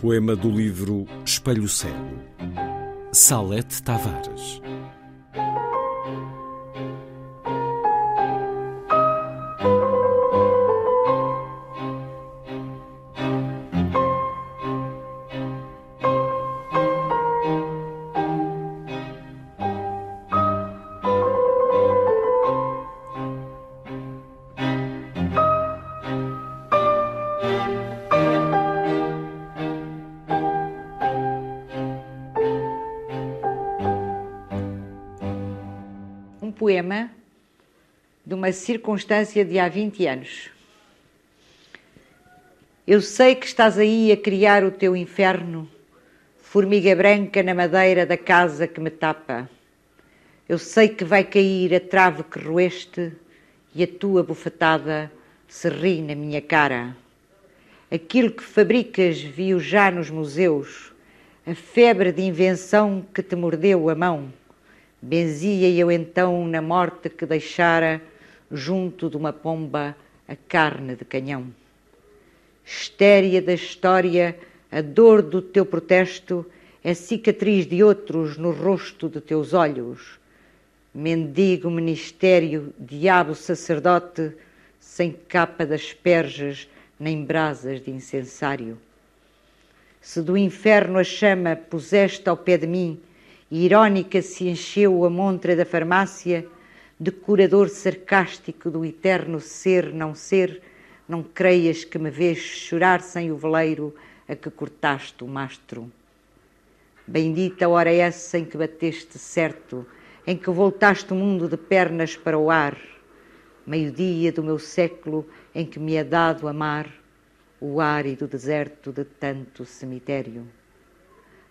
Poema do livro Espelho Cego. Salete Tavares. Poema de uma circunstância de há 20 anos. Eu sei que estás aí a criar o teu inferno, formiga branca na madeira da casa que me tapa. Eu sei que vai cair a trave que roeste e a tua bufetada se ri na minha cara. Aquilo que fabricas viu já nos museus, a febre de invenção que te mordeu a mão Benzia eu então na morte que deixara junto de uma pomba a carne de canhão. Estéria da história, a dor do teu protesto é cicatriz de outros no rosto de teus olhos. Mendigo ministério, diabo sacerdote, sem capa das perjas nem brasas de incensário. Se do inferno a chama puseste ao pé de mim, Irónica se encheu a montra da farmácia, de curador sarcástico do eterno ser não ser, não creias que me vês chorar sem o veleiro a que cortaste o mastro. Bendita hora essa em que bateste certo, em que voltaste o mundo de pernas para o ar, meio-dia do meu século em que me é dado amar o árido deserto de tanto cemitério.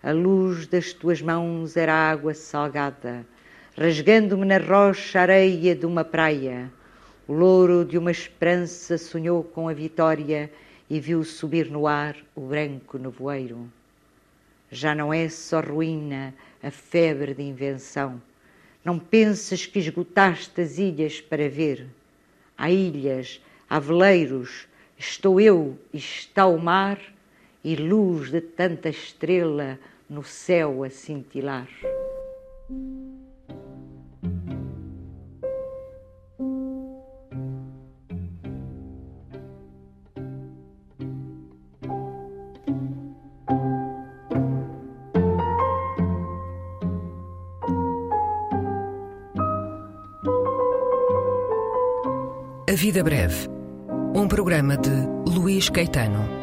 A luz das tuas mãos era água salgada, rasgando-me na rocha areia de uma praia. O louro de uma esperança sonhou com a vitória e viu subir no ar o branco nevoeiro. Já não é só ruína a febre de invenção. Não pensas que esgotaste as ilhas para ver. Há ilhas, há veleiros, estou eu está o mar, e luz de tanta estrela no céu a cintilar. A Vida Breve, um programa de Luís Caetano.